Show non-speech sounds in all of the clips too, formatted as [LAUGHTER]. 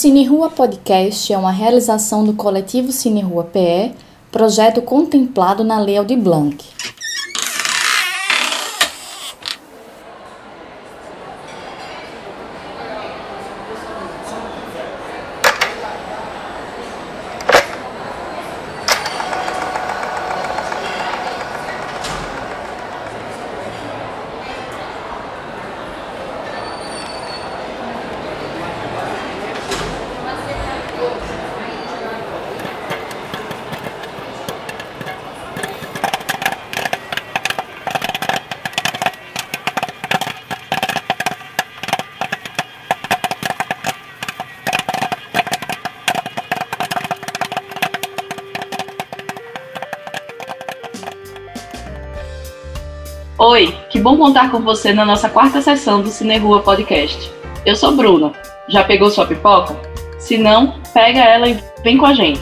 Cine Rua Podcast é uma realização do coletivo Cine Rua PE, projeto contemplado na Lei Aldir Blanc. Oi, que bom contar com você na nossa quarta sessão do Cine Rua Podcast. Eu sou Bruna. Já pegou sua pipoca? Se não, pega ela e vem com a gente.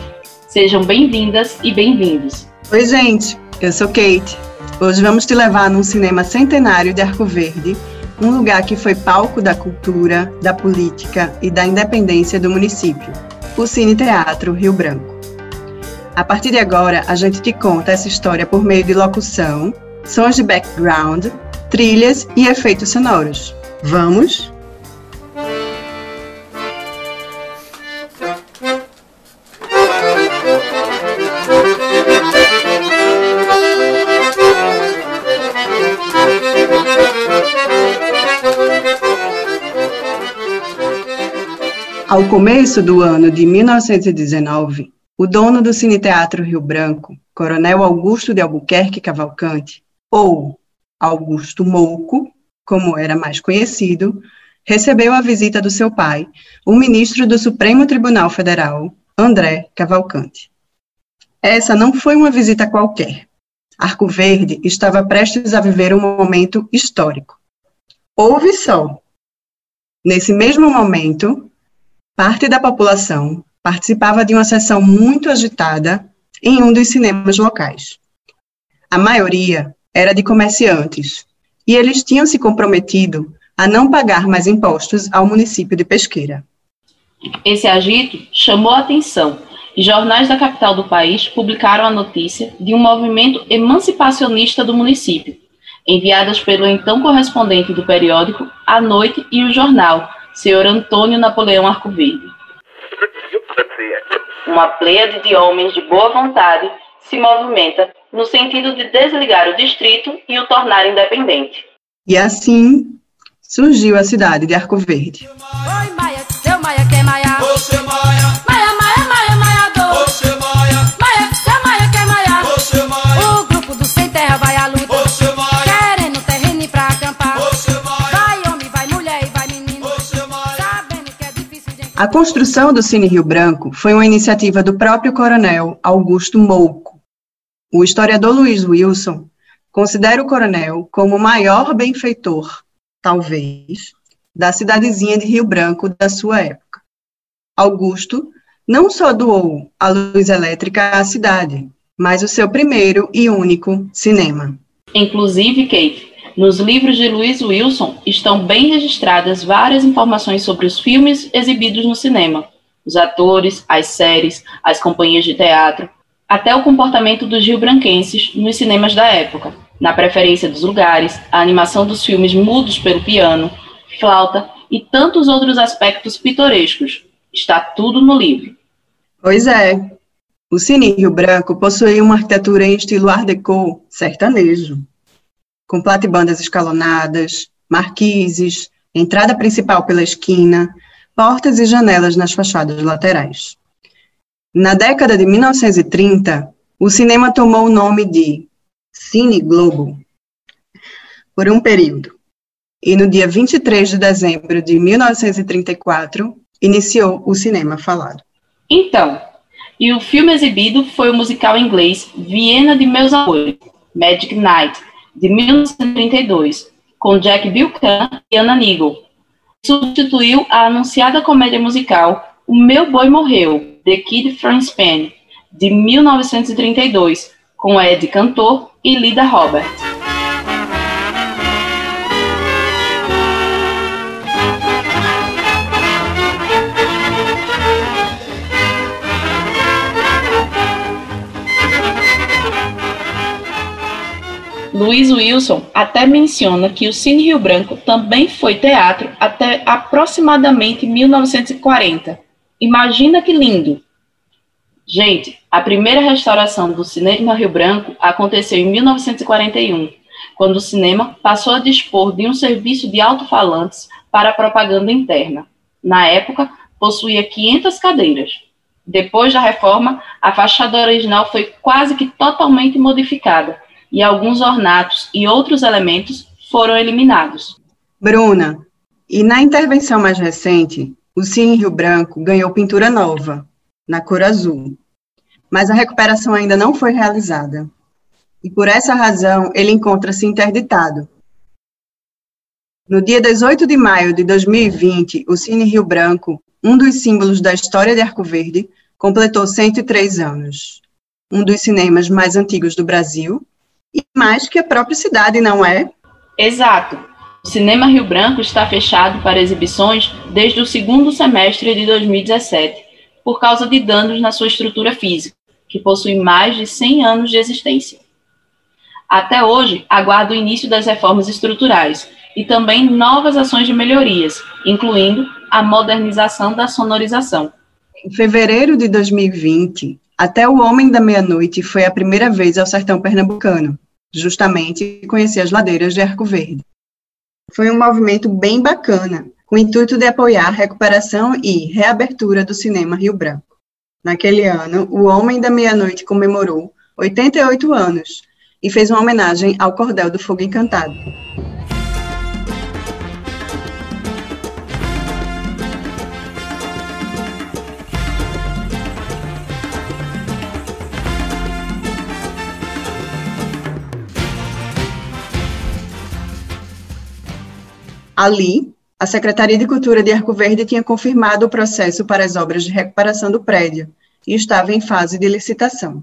Sejam bem-vindas e bem-vindos. Oi, gente. Eu sou Kate. Hoje vamos te levar num cinema centenário de Arco Verde, um lugar que foi palco da cultura, da política e da independência do município, o Cine Teatro Rio Branco. A partir de agora, a gente te conta essa história por meio de locução, sons de background, trilhas e efeitos sonoros. Vamos? Ao começo do ano de 1919, o dono do Cine Teatro Rio Branco, Coronel Augusto de Albuquerque Cavalcante, ou Augusto Mouco, como era mais conhecido, recebeu a visita do seu pai, o ministro do Supremo Tribunal Federal, André Cavalcante. Essa não foi uma visita qualquer. Arco Verde estava prestes a viver um momento histórico. Houve só. Nesse mesmo momento, parte da população participava de uma sessão muito agitada em um dos cinemas locais. A maioria era de comerciantes, e eles tinham se comprometido a não pagar mais impostos ao município de Pesqueira. Esse agito chamou a atenção e jornais da capital do país publicaram a notícia de um movimento emancipacionista do município, enviadas pelo então correspondente do periódico A Noite e o jornal, senhor Antônio Napoleão Arcoverde. Uma pleiade de homens de boa vontade se movimenta no sentido de desligar o distrito e o tornar independente. E assim surgiu a cidade de Arco Verde. Oi, Maia, seu Maia, quer Maia? Você Maia. Maia, Maia, Maia, Maia, do. Você Maia. Maia, seu Maia, quer Maia? Você Maia. O grupo do Sem Terra vai à luta. Maia. Querendo terreno pra acampar. Maia. Vai homem, vai mulher e vai menino. Você Maia. Sabendo que é difícil de A construção do Cine Rio Branco foi uma iniciativa do próprio coronel Augusto Mouco. O historiador Luiz Wilson considera o coronel como o maior benfeitor, talvez, da cidadezinha de Rio Branco da sua época. Augusto não só doou a luz elétrica à cidade, mas o seu primeiro e único cinema. Inclusive, Kate, nos livros de Luiz Wilson estão bem registradas várias informações sobre os filmes exibidos no cinema, os atores, as séries, as companhias de teatro, até o comportamento dos rio-branquenses nos cinemas da época, na preferência dos lugares, a animação dos filmes mudos pelo piano, flauta e tantos outros aspectos pitorescos. Está tudo no livro. Pois é, o Cine Rio Branco possui uma arquitetura em estilo Art Deco sertanejo, com platibandas escalonadas, marquises, entrada principal pela esquina, portas e janelas nas fachadas laterais. Na década de 1930, o cinema tomou o nome de Cine Globo por um período. E no dia 23 de dezembro de 1934, iniciou o cinema falado. Então, e o filme exibido foi o musical inglês Viena de Meus Amores, Magic Night, de 1932, com Jack Buchanan e Anna Nigel. Substituiu a anunciada comédia musical o Meu Boi Morreu, The Kid Franz Penn, de 1932, com Ed Cantor e Lida Roberts. Luiz Wilson até menciona que o Cine Rio Branco também foi teatro até aproximadamente 1940 Imagina que lindo! Gente, a primeira restauração do Cinema Rio Branco aconteceu em 1941, quando o cinema passou a dispor de um serviço de alto-falantes para propaganda interna. Na época, possuía 500 cadeiras. Depois da reforma, a fachada original foi quase que totalmente modificada e alguns ornatos e outros elementos foram eliminados. Bruna, e na intervenção mais recente, o Cine Rio Branco ganhou pintura nova, na cor azul, mas a recuperação ainda não foi realizada. E por essa razão, ele encontra-se interditado. No dia 18 de maio de 2020, o Cine Rio Branco, um dos símbolos da história de Arco Verde, completou 103 anos. Um dos cinemas mais antigos do Brasil e mais que a própria cidade, não é? Exato. O Cinema Rio Branco está fechado para exibições desde o segundo semestre de 2017, por causa de danos na sua estrutura física, que possui mais de 100 anos de existência. Até hoje, aguarda o início das reformas estruturais e também novas ações de melhorias, incluindo a modernização da sonorização. Em fevereiro de 2020, até o Homem da Meia-Noite foi a primeira vez ao sertão pernambucano, justamente conhecer as ladeiras de Arco Verde. Foi um movimento bem bacana, com o intuito de apoiar a recuperação e reabertura do cinema Rio Branco. Naquele ano, o Homem da Meia-Noite comemorou 88 anos e fez uma homenagem ao Cordel do Fogo Encantado. Ali, a Secretaria de Cultura de Arco Verde tinha confirmado o processo para as obras de recuperação do prédio e estava em fase de licitação.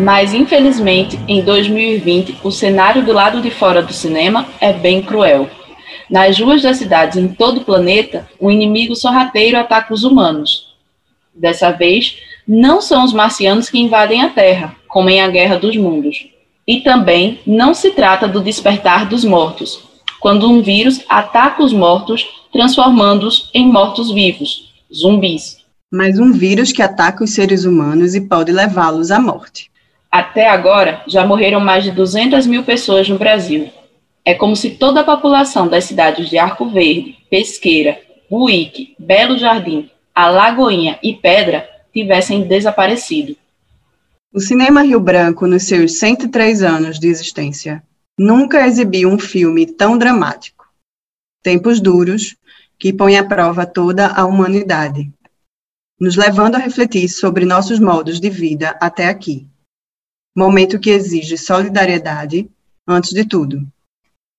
Mas, infelizmente, em 2020, o cenário do lado de fora do cinema é bem cruel. Nas ruas das cidades em todo o planeta, um inimigo sorrateiro ataca os humanos. Dessa vez, não são os marcianos que invadem a Terra, como em A Guerra dos Mundos. E também não se trata do despertar dos mortos, quando um vírus ataca os mortos, transformando-os em mortos-vivos, zumbis. Mas um vírus que ataca os seres humanos e pode levá-los à morte. Até agora, já morreram mais de 200 mil pessoas no Brasil. É como se toda a população das cidades de Arco Verde, Pesqueira, Buíque, Belo Jardim, Alagoinha e Pedra tivessem desaparecido. O Cinema Rio Branco, nos seus 103 anos de existência, nunca exibiu um filme tão dramático. Tempos duros que põem à prova toda a humanidade, nos levando a refletir sobre nossos modos de vida até aqui momento que exige solidariedade antes de tudo.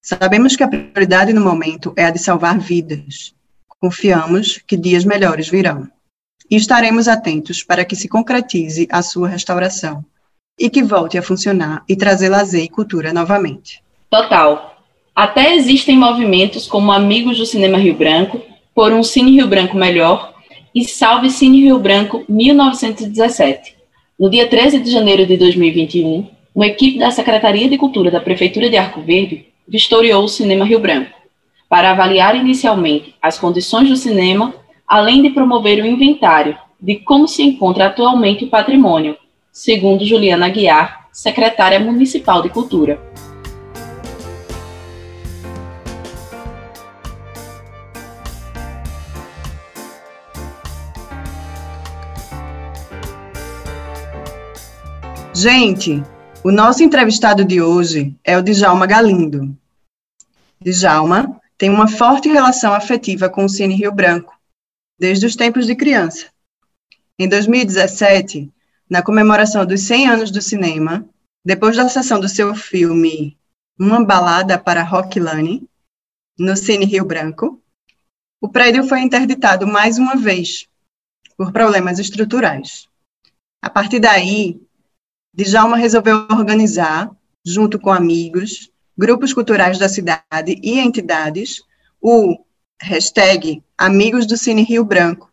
Sabemos que a prioridade no momento é a de salvar vidas. Confiamos que dias melhores virão. E estaremos atentos para que se concretize a sua restauração e que volte a funcionar e trazer lazer e cultura novamente. Total. Até existem movimentos como Amigos do Cinema Rio Branco, Por um Cine Rio Branco Melhor e Salve Cine Rio Branco 1917 no dia 13 de janeiro de 2021, uma equipe da Secretaria de Cultura da Prefeitura de Arco Verde vistoriou o Cinema Rio Branco, para avaliar inicialmente as condições do cinema, além de promover o inventário de como se encontra atualmente o patrimônio, segundo Juliana Aguiar, secretária municipal de Cultura. Gente, o nosso entrevistado de hoje é o Djalma Galindo. Djalma tem uma forte relação afetiva com o Cine Rio Branco, desde os tempos de criança. Em 2017, na comemoração dos 100 anos do cinema, depois da sessão do seu filme Uma Balada para Lane, no Cine Rio Branco, o prédio foi interditado mais uma vez, por problemas estruturais. A partir daí, Djalma resolveu organizar, junto com amigos, grupos culturais da cidade e entidades, o hashtag Amigos do Cine Rio Branco,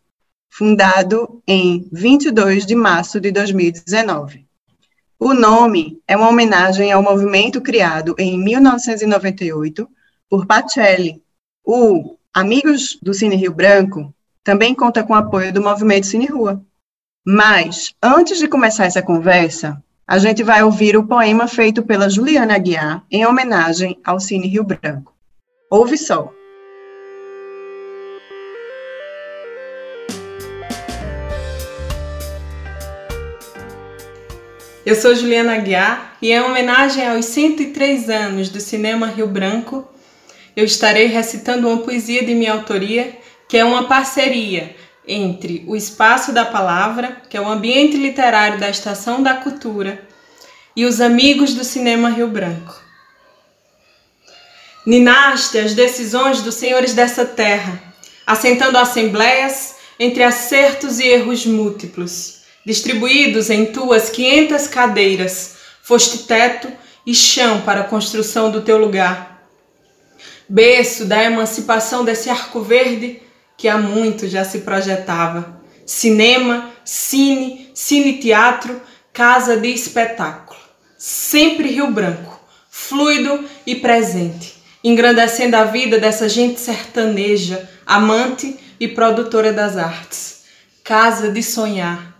fundado em 22 de março de 2019. O nome é uma homenagem ao movimento criado em 1998 por Pacelli. O Amigos do Cine Rio Branco também conta com o apoio do Movimento Cine Rua. Mas, antes de começar essa conversa, a gente vai ouvir o poema feito pela Juliana Aguiar em homenagem ao Cine Rio Branco. Ouve só. Eu sou Juliana Aguiar e, em homenagem aos 103 anos do Cinema Rio Branco, eu estarei recitando uma poesia de minha autoria, que é uma parceria entre o Espaço da Palavra, que é o ambiente literário da Estação da Cultura, e os amigos do Cinema Rio Branco. Ninaste as decisões dos senhores dessa terra, assentando assembleias entre acertos e erros múltiplos distribuídos em tuas quinhentas cadeiras, foste teto e chão para a construção do teu lugar. Berço da emancipação desse arco verde que há muito já se projetava. Cinema, cine, cine-teatro, casa de espetáculo. Sempre Rio Branco, fluido e presente, engrandecendo a vida dessa gente sertaneja, amante e produtora das artes. Casa de sonhar,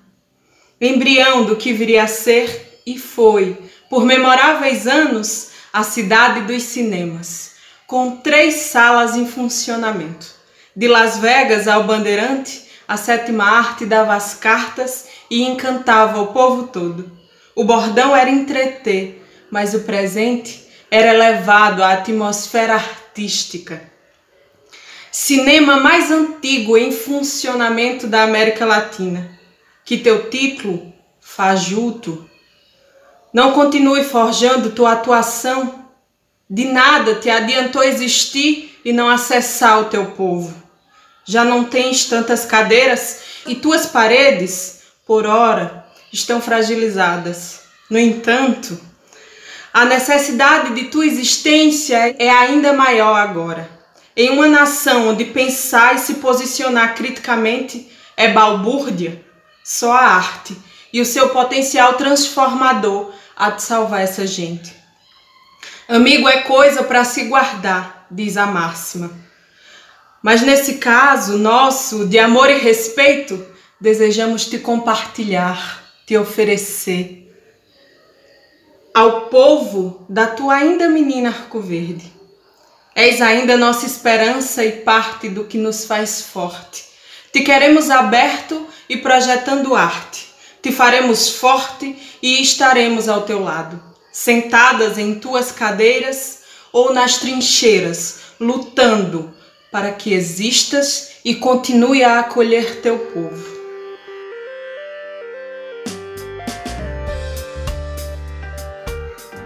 embrião do que viria a ser e foi, por memoráveis anos, a cidade dos cinemas, com três salas em funcionamento. De Las Vegas ao Bandeirante, a sétima arte dava as cartas e encantava o povo todo. O bordão era entreter, mas o presente era elevado à atmosfera artística. Cinema mais antigo em funcionamento da América Latina que teu título, fajuto, não continue forjando tua atuação. De nada te adiantou existir e não acessar o teu povo. Já não tens tantas cadeiras e tuas paredes, por ora, estão fragilizadas. No entanto, a necessidade de tua existência é ainda maior agora. Em uma nação onde pensar e se posicionar criticamente é balbúrdia, só a arte e o seu potencial transformador há de salvar essa gente. Amigo é coisa para se guardar, diz a máxima. Mas nesse caso nosso de amor e respeito, desejamos te compartilhar, te oferecer ao povo da tua ainda menina arco-verde. És ainda nossa esperança e parte do que nos faz forte. Te queremos aberto e projetando arte. Te faremos forte e estaremos ao teu lado, sentadas em tuas cadeiras ou nas trincheiras, lutando para que existas e continue a acolher teu povo.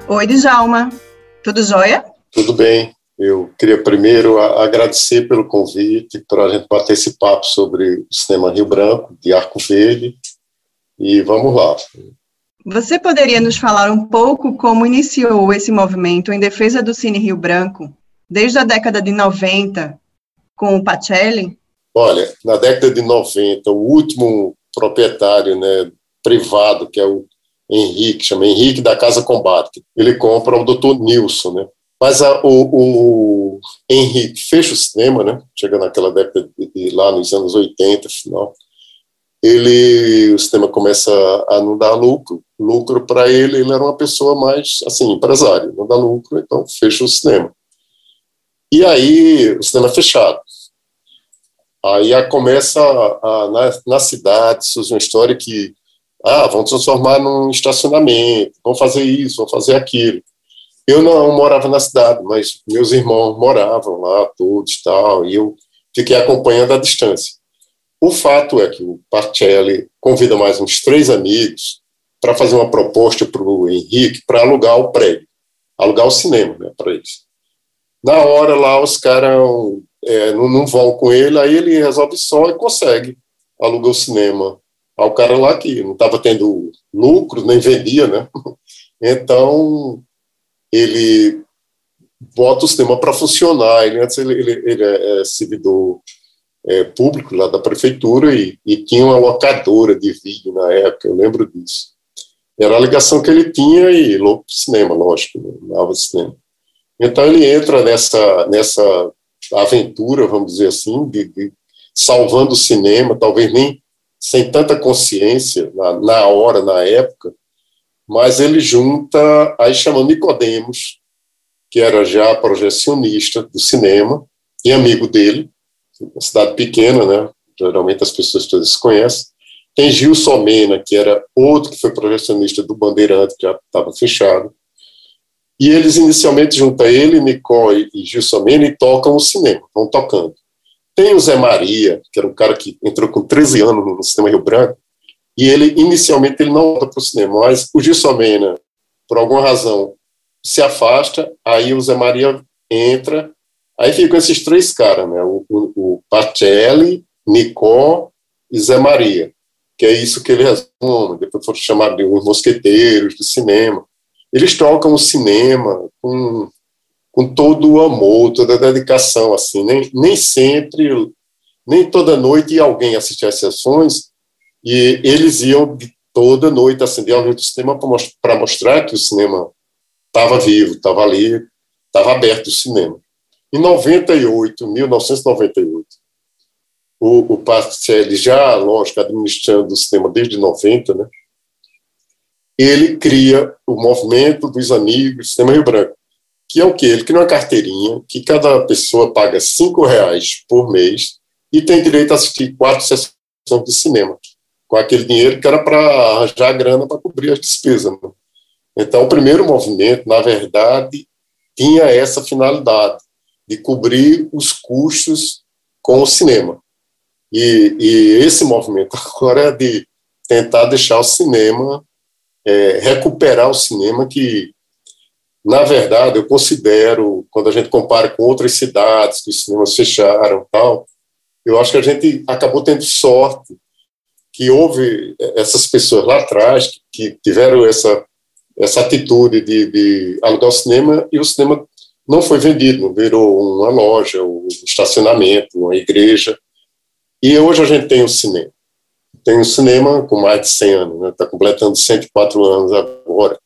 Oi, Djalma. Tudo jóia? Tudo bem. Eu queria primeiro agradecer pelo convite para a gente bater esse papo sobre o cinema Rio Branco, de Arco Verde, e vamos lá. Você poderia nos falar um pouco como iniciou esse movimento em defesa do Cine Rio Branco, desde a década de 90, com o Pacelli? Olha, na década de 90, o último proprietário né, privado, que é o Henrique, chama Henrique da Casa Combate, ele compra o Dr. Nilson, né? Mas a, o, o, Henrique fecha o cinema, né? Chega naquela década de, de, lá nos anos 80, final. Ele, o cinema começa a não dar lucro, lucro para ele, ele era uma pessoa mais, assim, empresário, não dá lucro, então fecha o cinema. E aí, o cinema é fechado. Aí começa a, a, na, na cidade, surge uma história que, ah, vão transformar num estacionamento, vão fazer isso, vão fazer aquilo. Eu não morava na cidade, mas meus irmãos moravam lá, todos tal, e eu fiquei acompanhando à distância. O fato é que o Parcelli convida mais uns três amigos para fazer uma proposta para o Henrique para alugar o prédio, alugar o cinema né, para eles. Na hora lá, os caras é, não, não, vão com ele, aí ele resolve só e consegue alugar o cinema ao cara lá que não estava tendo lucro, nem vendia, né? [LAUGHS] Então, ele bota o cinema para funcionar. Ele, antes ele, ele, ele é, é servidor é, público lá da prefeitura e, e, tinha uma locadora de vídeo na época, eu lembro disso. Era a ligação que ele tinha e louco cinema, lógico, né? amava cinema. Então ele entra nessa, nessa aventura, vamos dizer assim, de, de salvando o cinema, talvez nem sem tanta consciência na, na hora, na época, mas ele junta, aí chama Nicodemos, que era já projecionista do cinema e amigo dele, uma cidade pequena, né? Geralmente as pessoas todas se conhecem. Tem Gilson Mena, que era outro que foi projecionista do Bandeirante, que já estava fechado. E eles inicialmente juntam ele, Nicole e Gilson e tocam o cinema, vão tocando. Tem o Zé Maria, que era um cara que entrou com 13 anos no cinema Rio Branco, e ele, inicialmente, ele não volta para o cinema, mas o Gilson Mena, por alguma razão, se afasta, aí o Zé Maria entra, aí ficam esses três caras, né, o, o, o Pacelli, Nicó e Zé Maria, que é isso que ele resume, depois foram chamados de os mosqueteiros do cinema. Eles tocam o cinema com com todo o amor, toda a dedicação, assim, nem, nem sempre, nem toda noite alguém assistir às sessões, e eles iam toda noite acender a luz do cinema para mostrar que o cinema estava vivo, estava ali, estava aberto o cinema. Em 98, 1998, o, o Pacelli já, lógico, administrando o cinema desde 90, né, ele cria o movimento dos amigos Cinema Rio Branco, que é o quê? Ele cria uma carteirinha que cada pessoa paga cinco reais por mês e tem direito a assistir quatro sessões de cinema, com aquele dinheiro que era para arranjar a grana para cobrir as despesas. Né? Então, o primeiro movimento, na verdade, tinha essa finalidade, de cobrir os custos com o cinema. E, e esse movimento [LAUGHS] agora é de tentar deixar o cinema, é, recuperar o cinema que na verdade, eu considero, quando a gente compara com outras cidades que os cinemas fecharam tal, eu acho que a gente acabou tendo sorte que houve essas pessoas lá atrás que tiveram essa, essa atitude de, de alugar o cinema e o cinema não foi vendido, virou uma loja, um estacionamento, uma igreja. E hoje a gente tem o cinema. Tem um cinema com mais de 100 anos, está né? Tá completando 104 anos agora,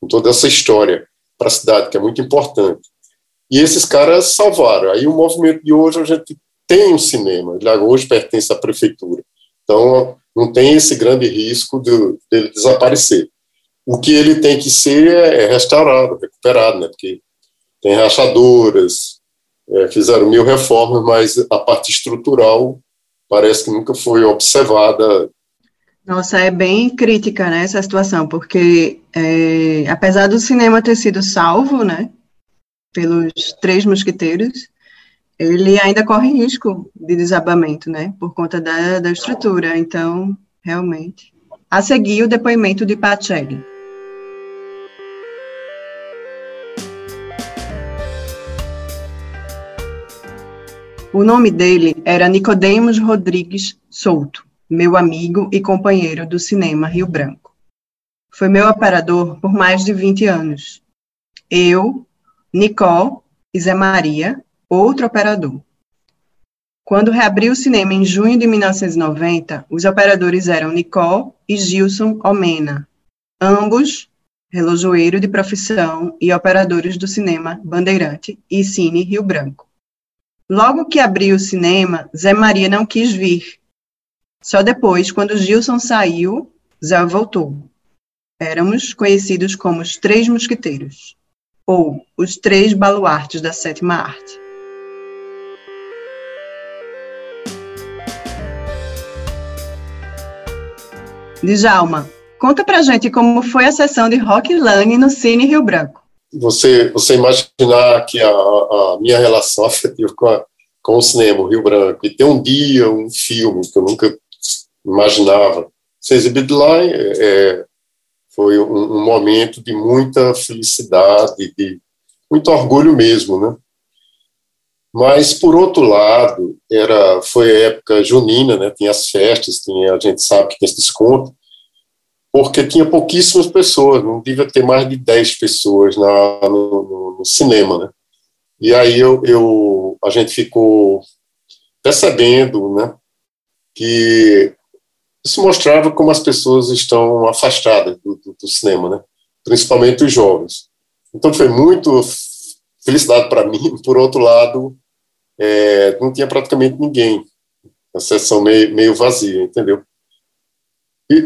com toda essa história para a cidade, que é muito importante. E esses caras salvaram. Aí o movimento de hoje, a gente tem um cinema, ele hoje pertence à prefeitura. Então, não tem esse grande risco de, dele desaparecer. O que ele tem que ser é, restaurado, recuperado, né? porque tem rachaduras, é, fizeram mil reformas, mas a parte estrutural parece que nunca foi observada nossa, é bem crítica, né, essa situação, porque é, apesar do cinema ter sido salvo, né, pelos três mosqueteiros, ele ainda corre risco de desabamento, né, por conta da, da estrutura. Então, realmente. A seguir, o depoimento de Pacelli. O nome dele era Nicodemos Rodrigues Souto meu amigo e companheiro do cinema Rio Branco. Foi meu operador por mais de 20 anos. Eu, Nicole e Zé Maria, outro operador. Quando reabriu o cinema em junho de 1990, os operadores eram Nicole e Gilson Omena, ambos relojoeiro de profissão e operadores do cinema Bandeirante e Cine Rio Branco. Logo que abriu o cinema, Zé Maria não quis vir só depois, quando Gilson saiu, Zé voltou. Éramos conhecidos como os Três Mosqueteiros, ou os Três Baluartes da Sétima Arte. Djalma, conta pra gente como foi a sessão de Rock Lane no Cine Rio Branco. Você, você imaginar que a, a minha relação [LAUGHS] afetiva com, a, com o cinema, o Rio Branco, e ter um dia um filme que eu nunca imaginava ser exibido lá. É, foi um, um, momento de muita felicidade, de muito orgulho mesmo, né? Mas, por outro lado, era, foi época junina, né? tinha as festas, tinha, a gente sabe que tem esse desconto, porque tinha pouquíssimas pessoas, não devia ter mais de 10 pessoas na, no, no, cinema. Né? E aí eu, eu, a gente ficou percebendo né, que isso mostrava como as pessoas estão afastadas do, do, do cinema, né? principalmente os jovens. Então foi muito felicidade para mim. [LAUGHS] Por outro lado, é, não tinha praticamente ninguém, a sessão meio, meio vazia, entendeu?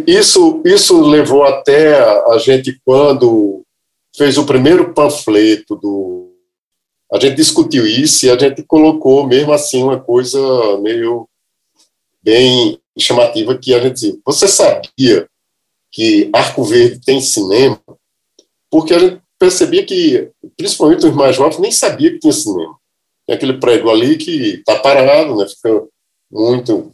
Isso, isso levou até a gente, quando fez o primeiro panfleto do. A gente discutiu isso e a gente colocou mesmo assim uma coisa meio bem chamativa que a gente dizia, você sabia que Arco Verde tem cinema? Porque a gente percebia que, principalmente os mais jovens, nem sabia que tinha cinema. Tem aquele prédio ali que está parado, né, fica muito...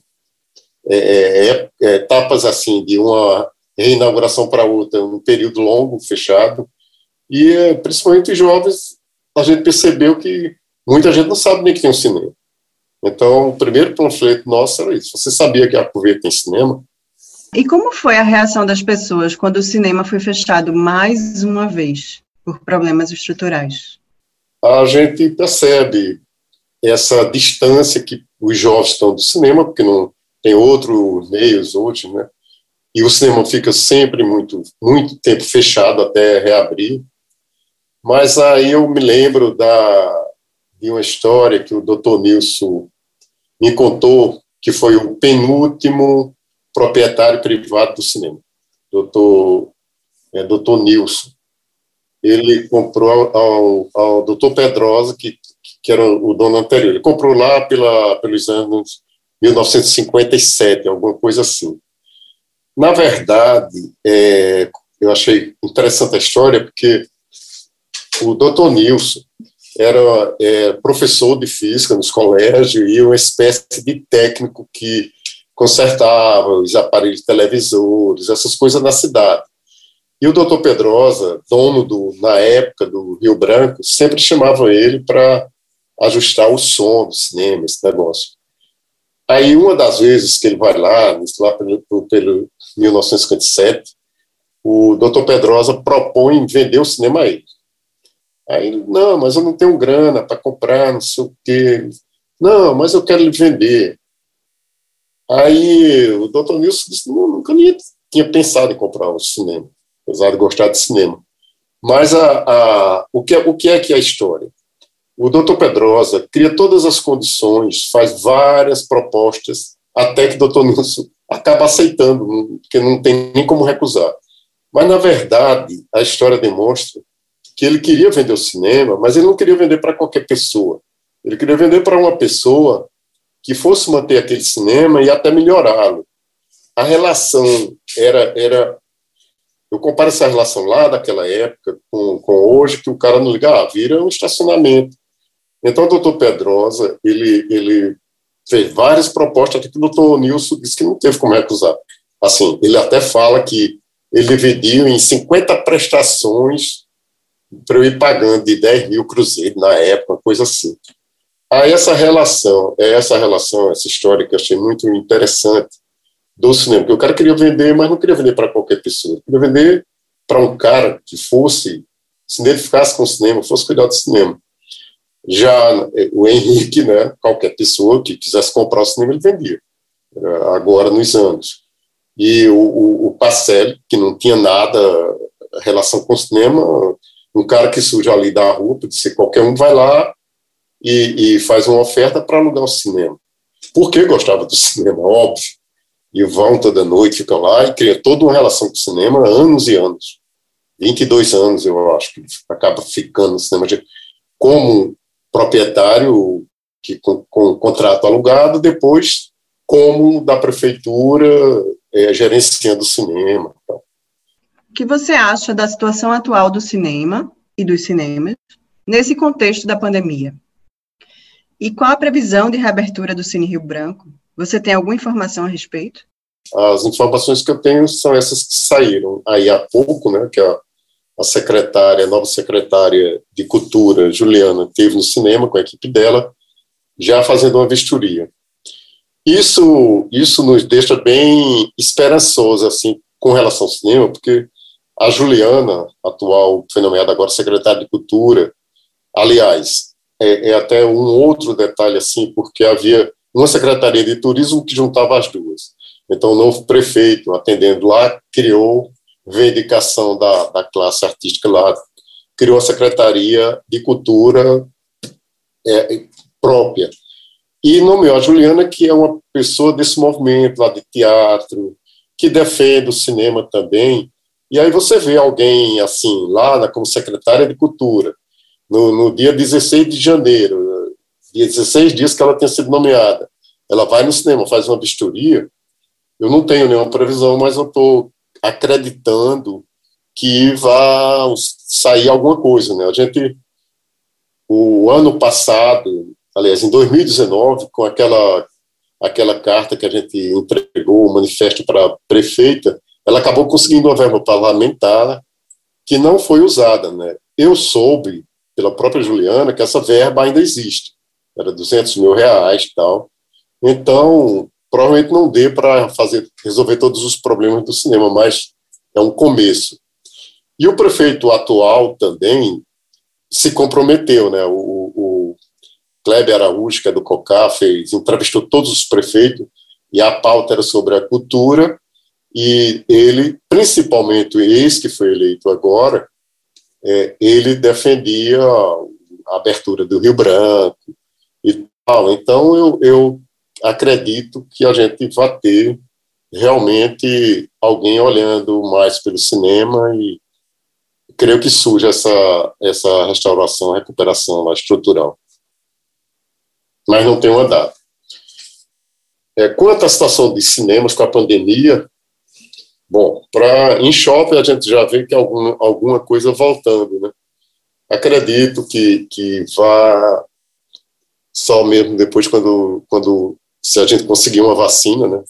É, é, é, é, etapas assim, de uma reinauguração para outra, um período longo, fechado, e é, principalmente os jovens, a gente percebeu que muita gente não sabe nem que tem um cinema. Então, o primeiro panfleto nosso era isso. Você sabia que a Cuveta tem cinema? E como foi a reação das pessoas quando o cinema foi fechado mais uma vez por problemas estruturais? A gente percebe essa distância que os jovens estão do cinema, porque não tem outros meios hoje, né? E o cinema fica sempre muito, muito tempo fechado até reabrir. Mas aí eu me lembro da, de uma história que o Dr. Nilson me contou, que foi o penúltimo proprietário privado do cinema, Dr. É, Dr. Nilson. Ele comprou ao, ao Dr. Pedrosa, que, que era o dono anterior. Ele comprou lá pela, pelos anos 1957, alguma coisa assim. Na verdade, é, eu achei interessante a história, porque o Dr. Nilson era é, professor de física nos colégios e uma espécie de técnico que consertava os aparelhos televisores, essas coisas na cidade. E o doutor Pedrosa, dono do, na época do Rio Branco, sempre chamava ele para ajustar o som do cinema, esse negócio. Aí, uma das vezes que ele vai lá, lá pelo, pelo 1957, o doutor Pedrosa propõe vender o cinema a ele. Aí, não, mas eu não tenho grana para comprar, não sei o quê. Não, mas eu quero lhe vender. Aí o doutor Nilson disse, não, nunca nem tinha pensado em comprar um cinema, apesar de gostar de cinema. Mas a, a, o, que, é, o que é que é a história? O doutor Pedrosa cria todas as condições, faz várias propostas, até que o doutor Nilson acaba aceitando, porque não tem nem como recusar. Mas, na verdade, a história demonstra que ele queria vender o cinema, mas ele não queria vender para qualquer pessoa. Ele queria vender para uma pessoa que fosse manter aquele cinema e até melhorá-lo. A relação era, era. Eu comparo essa relação lá daquela época com, com hoje, que o cara não liga, ah, vira um estacionamento. Então, o doutor Pedrosa, ele, ele fez várias propostas, que o doutor Nilson disse que não teve como recusar. Assim, ele até fala que ele dividiu em 50 prestações para eu ir pagando de 10 mil cruzeiros na época, coisa assim. Aí essa relação, é essa relação, essa história que eu achei muito interessante do cinema, porque o cara queria vender, mas não queria vender para qualquer pessoa, queria vender para um cara que fosse, se identificasse com o cinema, fosse cuidar do cinema. Já o Henrique, né, qualquer pessoa que quisesse comprar o cinema, ele vendia, agora nos anos. E o, o, o Pacelli, que não tinha nada relação com o cinema, um cara que surge ali da rua, pode ser qualquer um, vai lá e, e faz uma oferta para alugar o cinema. Por que gostava do cinema? Óbvio. E vão toda noite, ficam lá e criam toda uma relação com o cinema anos e anos. 22 anos, eu acho, que acaba ficando no cinema. Como proprietário que com, com contrato alugado, depois como da prefeitura é, gerenciando o cinema. Então. O que você acha da situação atual do cinema e dos cinemas nesse contexto da pandemia? E qual a previsão de reabertura do Cine Rio Branco? Você tem alguma informação a respeito? As informações que eu tenho são essas que saíram aí há pouco, né, que a, a secretária, a nova secretária de Cultura, Juliana, teve no cinema com a equipe dela já fazendo uma vistoria. Isso, isso nos deixa bem esperançosos assim, com relação ao cinema, porque a Juliana, atual, foi nomeada agora secretária de Cultura, aliás, é, é até um outro detalhe assim, porque havia uma secretaria de turismo que juntava as duas. Então, o novo prefeito, atendendo lá, criou, indicação da, da classe artística lá, criou a secretaria de cultura é, própria. E nomeou a Juliana, que é uma pessoa desse movimento lá de teatro, que defende o cinema também. E aí você vê alguém assim, lá como secretária de cultura, no, no dia 16 de janeiro, dia 16 dias que ela tinha sido nomeada, ela vai no cinema, faz uma vistoria, eu não tenho nenhuma previsão, mas eu estou acreditando que vai sair alguma coisa, né? A gente, o ano passado, aliás, em 2019, com aquela aquela carta que a gente entregou, o manifesto para a prefeita, ela acabou conseguindo uma verba parlamentar que não foi usada, né? Eu soube pela própria Juliana que essa verba ainda existe, era 200 mil reais e tal. Então, provavelmente não dê para fazer resolver todos os problemas do cinema, mas é um começo. E o prefeito atual também se comprometeu, né? O, o Kleber Araújo, que é do COCA, fez, entrevistou todos os prefeitos e a pauta era sobre a cultura e ele, principalmente esse que foi eleito agora, é, ele defendia a abertura do Rio Branco e tal. Então eu, eu acredito que a gente vai ter realmente alguém olhando mais pelo cinema e creio que surge essa, essa restauração, recuperação lá, estrutural. Mas não tem uma data. É, quanto à situação de cinemas com a pandemia, bom, pra, em shopping a gente já vê que algum, alguma coisa voltando, né? Acredito que, que vá só mesmo depois quando, quando se a gente conseguir uma vacina, né?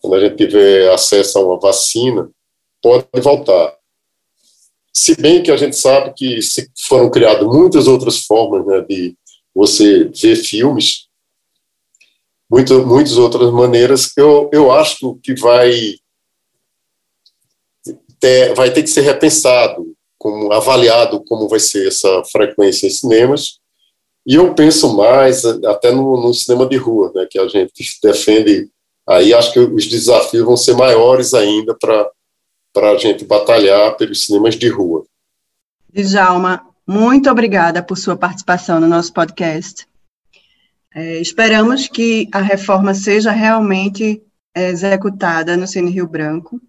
Quando a gente tiver acesso a uma vacina, pode voltar. Se bem que a gente sabe que se foram criadas muitas outras formas né, de você ver filmes, muitas, muitas outras maneiras, eu, eu acho que vai ter, vai ter que ser repensado, como avaliado como vai ser essa frequência em cinemas, e eu penso mais até no, no, cinema de rua, né, que a gente defende. Aí acho que os desafios vão ser maiores ainda para a gente batalhar pelos cinemas de rua. Djalma, muito obrigada por sua participação no nosso podcast. É, esperamos que a reforma seja realmente é, executada no Cine Rio Branco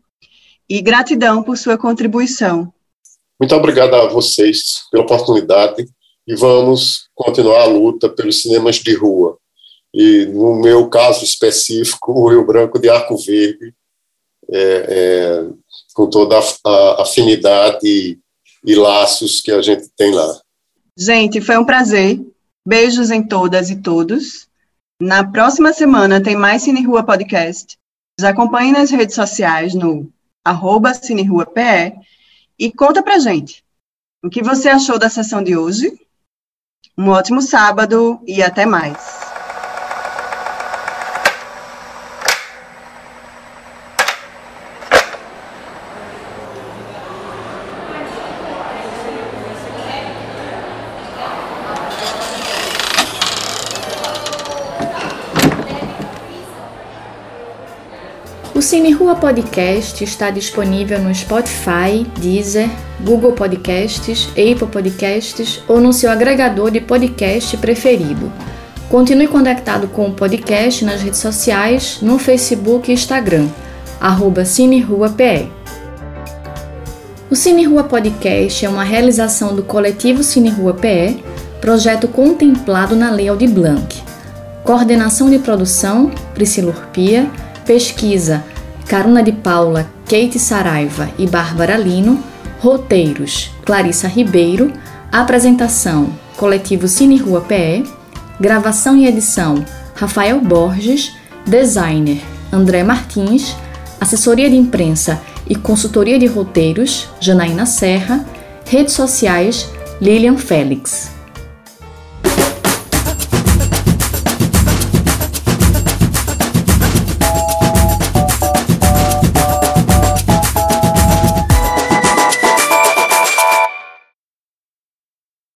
e gratidão por sua contribuição. Muito obrigado a vocês pela oportunidade e vamos continuar a luta pelos cinemas de rua. E, no meu caso específico, o Rio Branco de Arco Verde, é, é, com toda a, afinidade e laços que a gente tem lá. Gente, foi um prazer. Beijos em todas e todos. Na próxima semana tem mais Cine Rua Podcast. Nos acompanhe nas redes sociais no arroba e conta pra gente o que você achou da sessão de hoje um ótimo sábado e até mais. Cine Rua Podcast está disponível no Spotify, Deezer, Google Podcasts, Apple Podcasts ou no seu agregador de podcast preferido. Continue conectado com o podcast nas redes sociais, no Facebook e Instagram, arroba CineRuaPE. O Cine Rua Podcast é uma realização do coletivo Cine Rua PE, projeto contemplado na Lei Aldir Blanc. Coordenação de produção, Priscila Urpia, pesquisa, Caruna de Paula, Kate Saraiva e Bárbara Lino, roteiros, Clarissa Ribeiro, apresentação, Coletivo Cine Rua PE, gravação e edição, Rafael Borges, designer, André Martins, assessoria de imprensa e consultoria de roteiros, Janaína Serra, redes sociais, Lilian Félix.